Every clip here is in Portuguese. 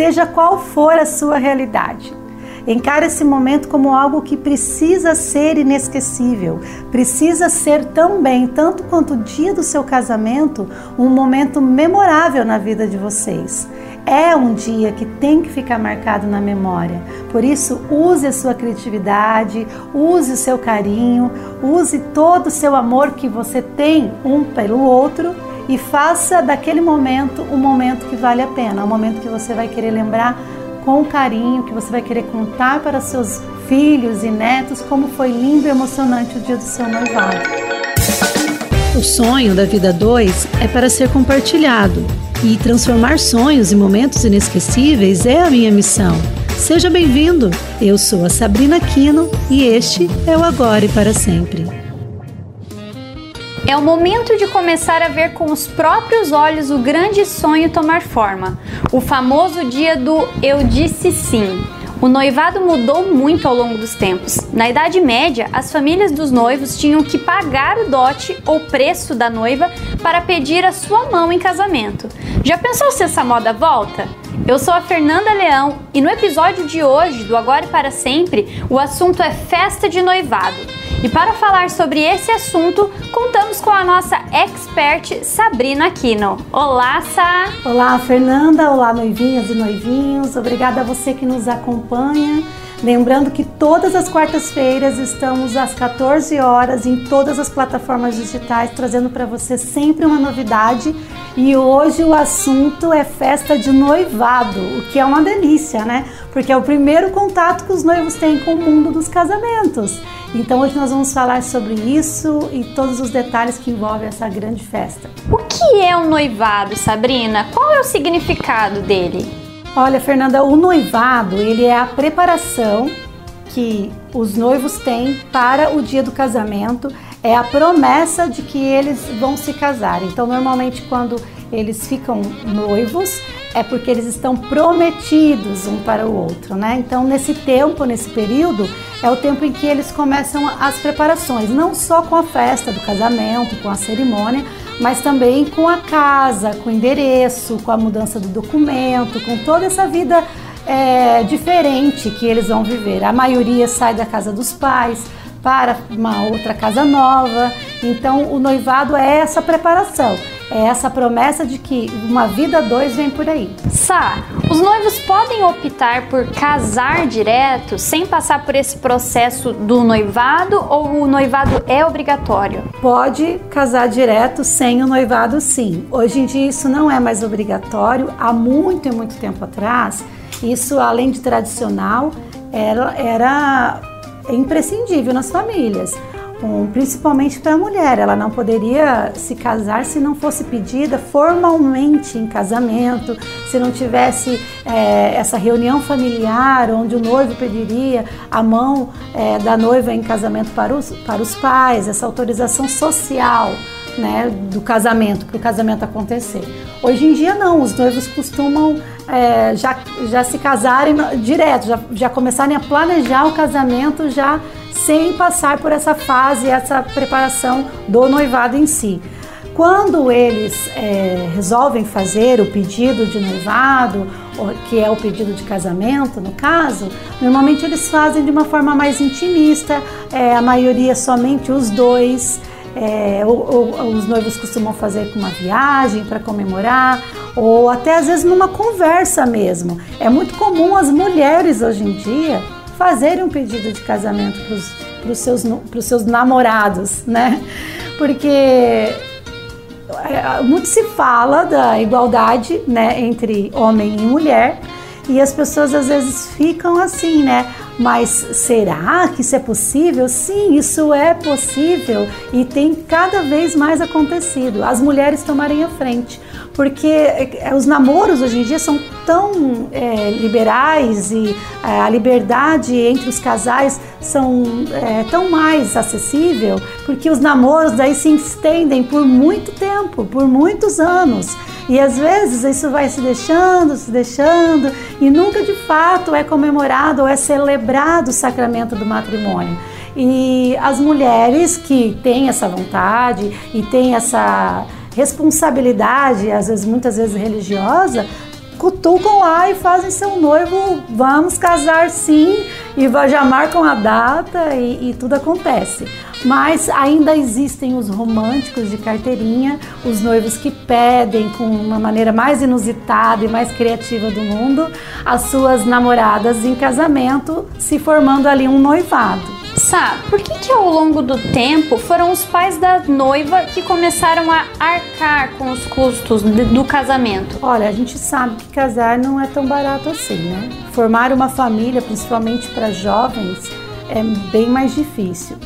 seja qual for a sua realidade. Encare esse momento como algo que precisa ser inesquecível, precisa ser também, tanto quanto o dia do seu casamento, um momento memorável na vida de vocês. É um dia que tem que ficar marcado na memória. Por isso, use a sua criatividade, use o seu carinho, use todo o seu amor que você tem um pelo outro e faça daquele momento um momento que vale a pena, um momento que você vai querer lembrar com carinho, que você vai querer contar para seus filhos e netos como foi lindo e emocionante o dia do seu noivado. O sonho da vida 2 é para ser compartilhado e transformar sonhos em momentos inesquecíveis é a minha missão. Seja bem-vindo! Eu sou a Sabrina Quino e este é o Agora e para Sempre. É o momento de começar a ver com os próprios olhos o grande sonho tomar forma. O famoso dia do eu disse sim. O noivado mudou muito ao longo dos tempos. Na Idade Média, as famílias dos noivos tinham que pagar o dote ou preço da noiva para pedir a sua mão em casamento. Já pensou se essa moda volta? Eu sou a Fernanda Leão e no episódio de hoje do Agora e para Sempre, o assunto é festa de noivado. E para falar sobre esse assunto, contamos com a nossa expert Sabrina Aquino. Olá, Sá! Olá, Fernanda! Olá, noivinhas e noivinhos! Obrigada a você que nos acompanha. Lembrando que todas as quartas-feiras estamos às 14 horas em todas as plataformas digitais, trazendo para você sempre uma novidade. E hoje o assunto é festa de noivado, o que é uma delícia, né? Porque é o primeiro contato que os noivos têm com o mundo dos casamentos. Então hoje nós vamos falar sobre isso e todos os detalhes que envolvem essa grande festa. O que é um noivado, Sabrina? Qual é o significado dele? Olha, Fernanda, o noivado, ele é a preparação que os noivos têm para o dia do casamento, é a promessa de que eles vão se casar. Então, normalmente quando eles ficam noivos, é porque eles estão prometidos um para o outro, né? Então, nesse tempo, nesse período, é o tempo em que eles começam as preparações, não só com a festa do casamento, com a cerimônia, mas também com a casa, com o endereço, com a mudança do documento, com toda essa vida é, diferente que eles vão viver. A maioria sai da casa dos pais para uma outra casa nova, então o noivado é essa preparação é essa promessa de que uma vida dois vem por aí. Sá, os noivos podem optar por casar direto sem passar por esse processo do noivado ou o noivado é obrigatório? Pode casar direto sem o noivado, sim. Hoje em dia isso não é mais obrigatório. Há muito e muito tempo atrás, isso além de tradicional, era, era imprescindível nas famílias principalmente para a mulher. Ela não poderia se casar se não fosse pedida formalmente em casamento, se não tivesse é, essa reunião familiar onde o noivo pediria a mão é, da noiva em casamento para os, para os pais, essa autorização social. Né, do casamento, para o casamento acontecer. Hoje em dia não, os noivos costumam é, já, já se casarem direto, já, já começarem a planejar o casamento já sem passar por essa fase, essa preparação do noivado em si. Quando eles é, resolvem fazer o pedido de noivado, que é o pedido de casamento, no caso, normalmente eles fazem de uma forma mais intimista, é, a maioria somente os dois. É, ou, ou, os noivos costumam fazer com uma viagem para comemorar, ou até às vezes numa conversa mesmo. É muito comum as mulheres hoje em dia fazerem um pedido de casamento para os seus, seus namorados, né? Porque é, muito se fala da igualdade né, entre homem e mulher e as pessoas às vezes ficam assim, né? Mas será que isso é possível? Sim, isso é possível e tem cada vez mais acontecido. As mulheres tomarem a frente porque é, os namoros hoje em dia são tão é, liberais e é, a liberdade entre os casais são é, tão mais acessível, porque os namoros daí se estendem por muito tempo, por muitos anos. E às vezes isso vai se deixando, se deixando, e nunca de fato é comemorado ou é celebrado o sacramento do matrimônio. E as mulheres que têm essa vontade e têm essa responsabilidade, às vezes muitas vezes religiosa, cutucam lá e fazem seu noivo, vamos casar sim, e já marcam a data e, e tudo acontece. Mas ainda existem os românticos de carteirinha, os noivos que pedem com uma maneira mais inusitada e mais criativa do mundo as suas namoradas em casamento, se formando ali um noivado. Sá, por que, que ao longo do tempo foram os pais da noiva que começaram a arcar com os custos do casamento? Olha, a gente sabe que casar não é tão barato assim, né? Formar uma família, principalmente para jovens, é bem mais difícil.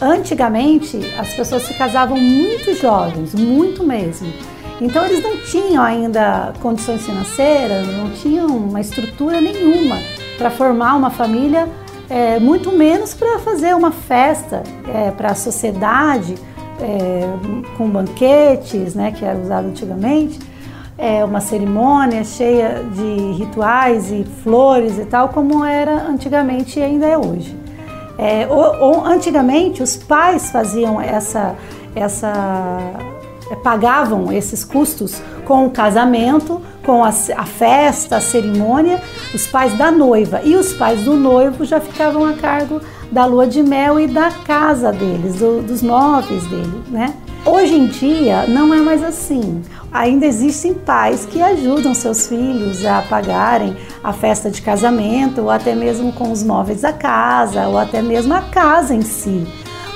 Antigamente, as pessoas se casavam muito jovens, muito mesmo. Então, eles não tinham ainda condições financeiras, não tinham uma estrutura nenhuma para formar uma família é, muito menos para fazer uma festa é, para a sociedade é, com banquetes, né, que era usado antigamente, é, uma cerimônia cheia de rituais e flores e tal, como era antigamente e ainda é hoje. É, ou, antigamente os pais faziam essa, essa é, pagavam esses custos com o casamento, com a, a, festa, a cerimônia, os pais da noiva e os pais do noivo já ficavam a cargo da lua de mel e da casa deles, do, dos móveis dele, né? Hoje em dia não é mais assim. Ainda existem pais que ajudam seus filhos a pagarem a festa de casamento, ou até mesmo com os móveis da casa, ou até mesmo a casa em si.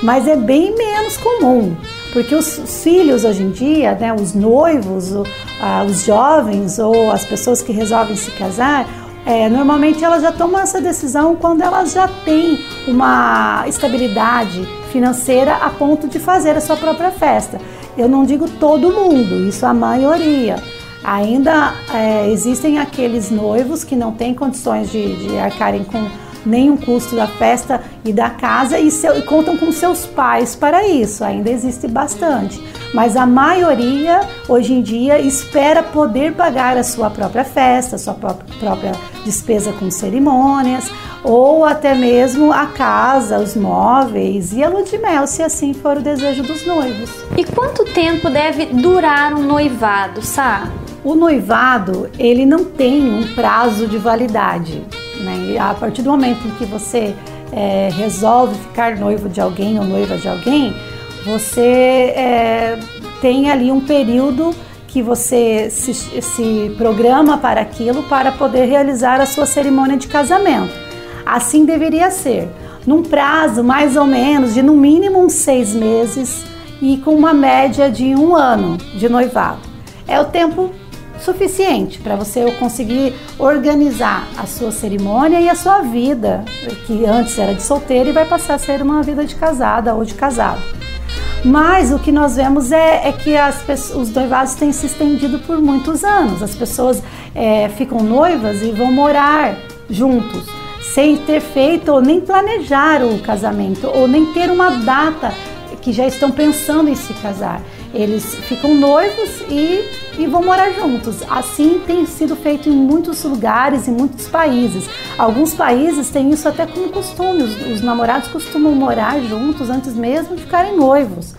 Mas é bem menos comum. Porque os filhos hoje em dia, né, os noivos, os jovens ou as pessoas que resolvem se casar, é, normalmente elas já tomam essa decisão quando elas já têm uma estabilidade financeira a ponto de fazer a sua própria festa. Eu não digo todo mundo, isso a maioria. Ainda é, existem aqueles noivos que não têm condições de, de arcarem com nenhum custo da festa e da casa e, seu, e contam com seus pais para isso. Ainda existe bastante. Mas a maioria, hoje em dia, espera poder pagar a sua própria festa, a sua própria despesa com cerimônias, ou até mesmo a casa, os móveis e a lua de mel, se assim for o desejo dos noivos. E quanto tempo deve durar um noivado, Sá? O noivado, ele não tem um prazo de validade. Né? A partir do momento em que você é, resolve ficar noivo de alguém ou noiva de alguém, você é, tem ali um período que você se, se programa para aquilo para poder realizar a sua cerimônia de casamento. Assim deveria ser, num prazo mais ou menos de no mínimo seis meses e com uma média de um ano de noivado. É o tempo suficiente para você conseguir organizar a sua cerimônia e a sua vida, que antes era de solteiro e vai passar a ser uma vida de casada ou de casado. Mas o que nós vemos é, é que as, os noivados têm se estendido por muitos anos. As pessoas é, ficam noivas e vão morar juntos, sem ter feito ou nem planejar o casamento, ou nem ter uma data que já estão pensando em se casar. Eles ficam noivos e, e vão morar juntos. Assim tem sido feito em muitos lugares, em muitos países. Alguns países têm isso até como costume. Os, os namorados costumam morar juntos antes mesmo de ficarem noivos.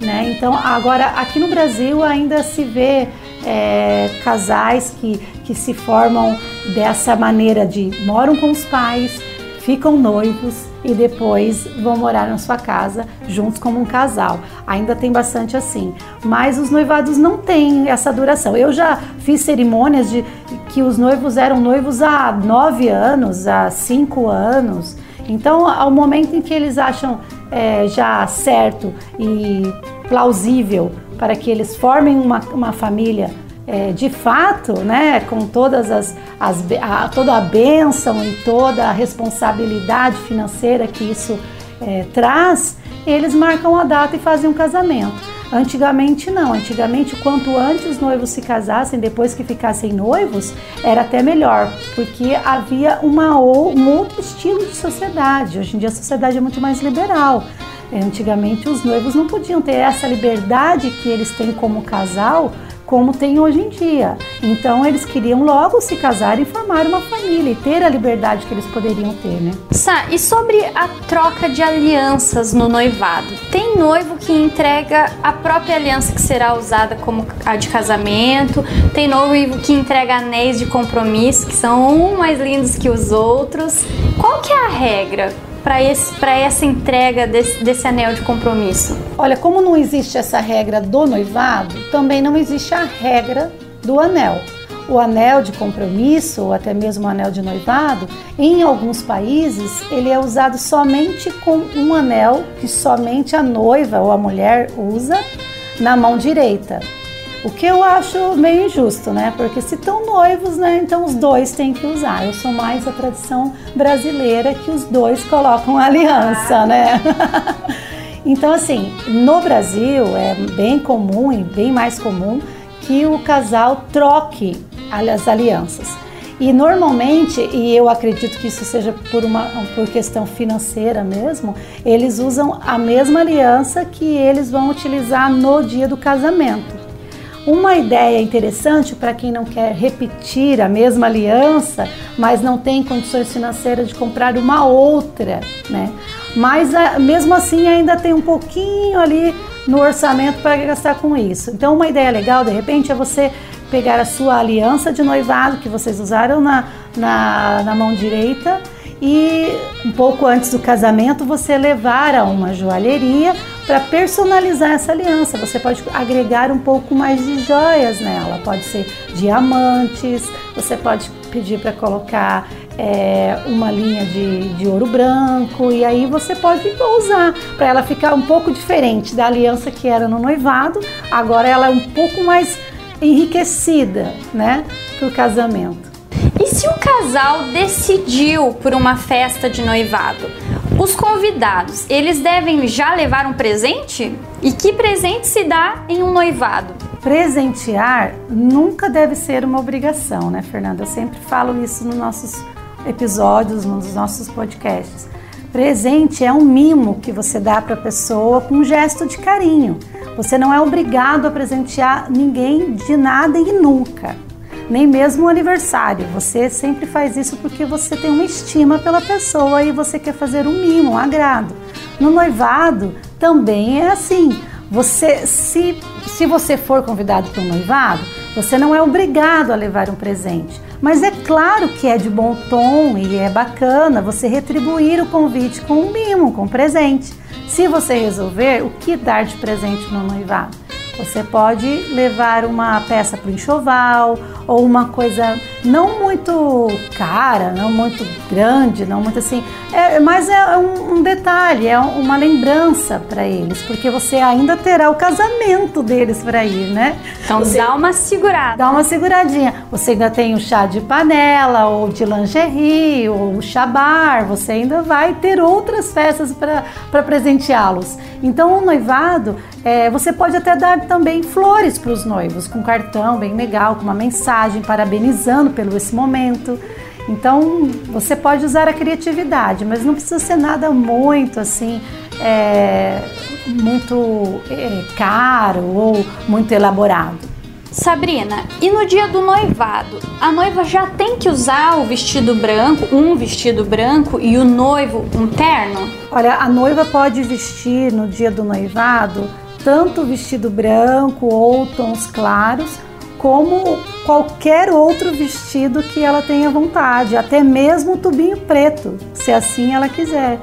Né? Então, agora aqui no Brasil ainda se vê é, casais que, que se formam dessa maneira de moram com os pais, ficam noivos e depois vão morar na sua casa juntos como um casal. Ainda tem bastante assim, mas os noivados não têm essa duração. Eu já fiz cerimônias de que os noivos eram noivos há nove anos, há cinco anos. Então, ao momento em que eles acham é, já certo e plausível para que eles formem uma, uma família é, de fato, né, com todas as, as a, toda a bênção e toda a responsabilidade financeira que isso é, traz, eles marcam a data e fazem um casamento. Antigamente não, antigamente quanto antes os noivos se casassem, depois que ficassem noivos, era até melhor, porque havia uma, um outro estilo de sociedade. Hoje em dia a sociedade é muito mais liberal. Antigamente os noivos não podiam ter essa liberdade que eles têm como casal como tem hoje em dia. Então eles queriam logo se casar e formar uma família e ter a liberdade que eles poderiam ter, né? Sá, e sobre a troca de alianças no noivado? Tem noivo que entrega a própria aliança que será usada como a de casamento, tem noivo que entrega anéis de compromisso que são um mais lindos que os outros. Qual que é a regra? Para essa entrega desse, desse anel de compromisso? Olha, como não existe essa regra do noivado, também não existe a regra do anel. O anel de compromisso, ou até mesmo o anel de noivado, em alguns países ele é usado somente com um anel que somente a noiva ou a mulher usa na mão direita. O que eu acho meio injusto, né? Porque se estão noivos, né? Então os dois têm que usar. Eu sou mais a tradição brasileira que os dois colocam aliança, né? então, assim, no Brasil é bem comum e bem mais comum que o casal troque as alianças. E normalmente, e eu acredito que isso seja por uma por questão financeira mesmo, eles usam a mesma aliança que eles vão utilizar no dia do casamento. Uma ideia interessante para quem não quer repetir a mesma aliança, mas não tem condições financeiras de comprar uma outra, né? Mas ah, mesmo assim ainda tem um pouquinho ali no orçamento para gastar com isso. Então, uma ideia legal de repente é você pegar a sua aliança de noivado que vocês usaram na, na, na mão direita e um pouco antes do casamento você levar a uma joalheria para personalizar essa aliança. Você pode agregar um pouco mais de joias nela, pode ser diamantes, você pode pedir para colocar é, uma linha de, de ouro branco e aí você pode usar para ela ficar um pouco diferente da aliança que era no noivado, agora ela é um pouco mais enriquecida, né, para o casamento. E se o casal decidiu por uma festa de noivado, os convidados, eles devem já levar um presente? E que presente se dá em um noivado? Presentear nunca deve ser uma obrigação, né, Fernanda? Eu sempre falo isso nos nossos episódios, nos nossos podcasts. Presente é um mimo que você dá para a pessoa com um gesto de carinho. Você não é obrigado a presentear ninguém de nada e nunca nem mesmo o aniversário. Você sempre faz isso porque você tem uma estima pela pessoa e você quer fazer um mimo, um agrado. No noivado também é assim. Você se se você for convidado para um noivado, você não é obrigado a levar um presente. Mas é claro que é de bom tom e é bacana você retribuir o convite com um mimo, com um presente. Se você resolver o que dar de presente no noivado. Você pode levar uma peça para o enxoval ou uma coisa não muito cara, não muito grande, não muito assim, é, mas é um, um detalhe, é uma lembrança para eles, porque você ainda terá o casamento deles para ir, né? Então você, dá uma segurada. Dá uma seguradinha. Você ainda tem o chá de panela ou de lingerie ou o chabar, você ainda vai ter outras festas para presenteá-los. Então o noivado, é, você pode até dar também flores para os noivos, com cartão bem legal, com uma mensagem parabenizando pelo esse momento. Então você pode usar a criatividade, mas não precisa ser nada muito assim, é, muito é, caro ou muito elaborado. Sabrina, e no dia do noivado, a noiva já tem que usar o vestido branco, um vestido branco e o noivo um terno? Olha, a noiva pode vestir no dia do noivado tanto vestido branco ou tons claros, como qualquer outro vestido que ela tenha vontade, até mesmo o tubinho preto, se assim ela quiser.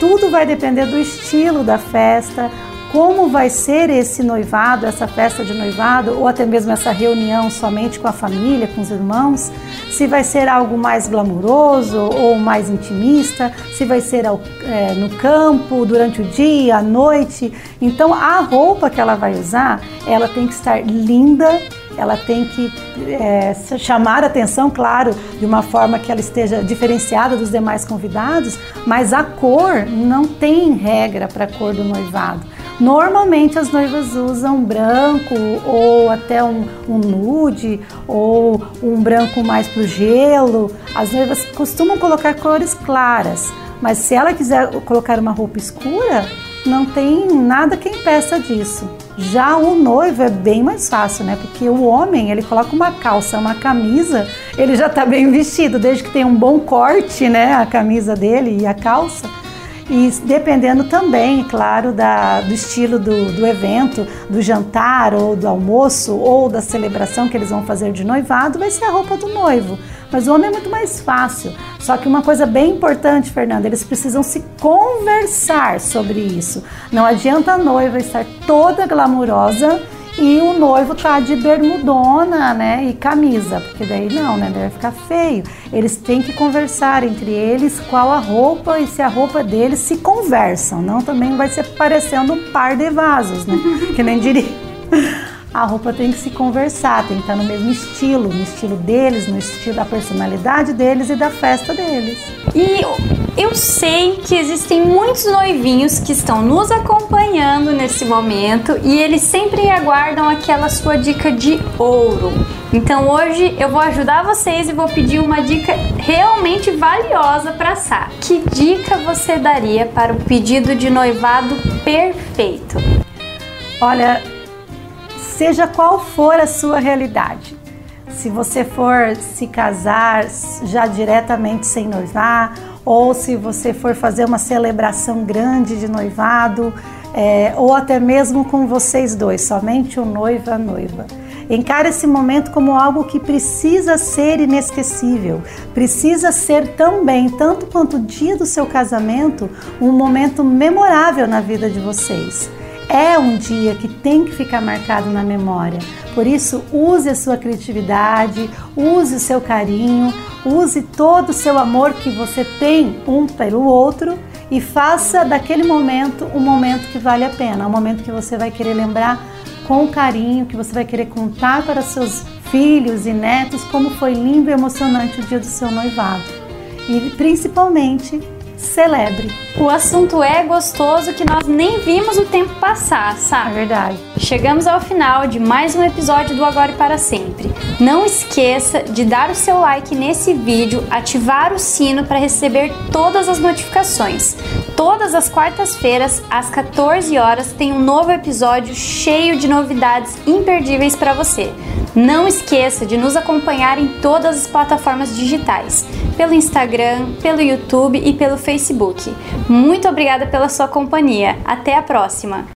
Tudo vai depender do estilo da festa, como vai ser esse noivado, essa festa de noivado, ou até mesmo essa reunião somente com a família, com os irmãos, se vai ser algo mais glamuroso ou mais intimista, se vai ser é, no campo, durante o dia, à noite. Então a roupa que ela vai usar, ela tem que estar linda, ela tem que é, chamar a atenção, claro, de uma forma que ela esteja diferenciada dos demais convidados, mas a cor não tem regra para a cor do noivado. Normalmente as noivas usam branco ou até um, um nude ou um branco mais pro gelo. As noivas costumam colocar cores claras, mas se ela quiser colocar uma roupa escura, não tem nada que impeça disso. Já o noivo é bem mais fácil, né? Porque o homem, ele coloca uma calça, uma camisa, ele já tá bem vestido, desde que tenha um bom corte, né? A camisa dele e a calça. E dependendo também, claro, da, do estilo do, do evento, do jantar ou do almoço ou da celebração que eles vão fazer de noivado, vai ser a roupa do noivo. Mas o homem é muito mais fácil. Só que uma coisa bem importante, Fernanda, eles precisam se conversar sobre isso. Não adianta a noiva estar toda glamurosa e o noivo tá de bermudona, né, e camisa, porque daí não, né, vai ficar feio. Eles têm que conversar entre eles qual a roupa e se a roupa deles se conversam, não também vai ser parecendo um par de vasos, né, que nem diria a roupa tem que se conversar, tem que estar no mesmo estilo, no estilo deles, no estilo da personalidade deles e da festa deles. E eu sei que existem muitos noivinhos que estão nos acompanhando nesse momento e eles sempre aguardam aquela sua dica de ouro. Então hoje eu vou ajudar vocês e vou pedir uma dica realmente valiosa para Sá. Que dica você daria para o pedido de noivado perfeito? Olha, seja qual for a sua realidade. Se você for se casar já diretamente sem noivar, ou se você for fazer uma celebração grande de noivado, é, ou até mesmo com vocês dois, somente o noivo e a noiva. Encare esse momento como algo que precisa ser inesquecível, precisa ser também, tanto quanto o dia do seu casamento, um momento memorável na vida de vocês é um dia que tem que ficar marcado na memória. Por isso, use a sua criatividade, use o seu carinho, use todo o seu amor que você tem um pelo outro e faça daquele momento um momento que vale a pena, um momento que você vai querer lembrar com carinho, que você vai querer contar para seus filhos e netos como foi lindo e emocionante o dia do seu noivado. E principalmente celebre. O assunto é gostoso que nós nem vimos o tempo passar, sabe? É verdade. Chegamos ao final de mais um episódio do Agora e para Sempre. Não esqueça de dar o seu like nesse vídeo, ativar o sino para receber todas as notificações. Todas as quartas-feiras, às 14 horas, tem um novo episódio cheio de novidades imperdíveis para você. Não esqueça de nos acompanhar em todas as plataformas digitais, pelo Instagram, pelo YouTube e pelo Facebook. Muito obrigada pela sua companhia. Até a próxima!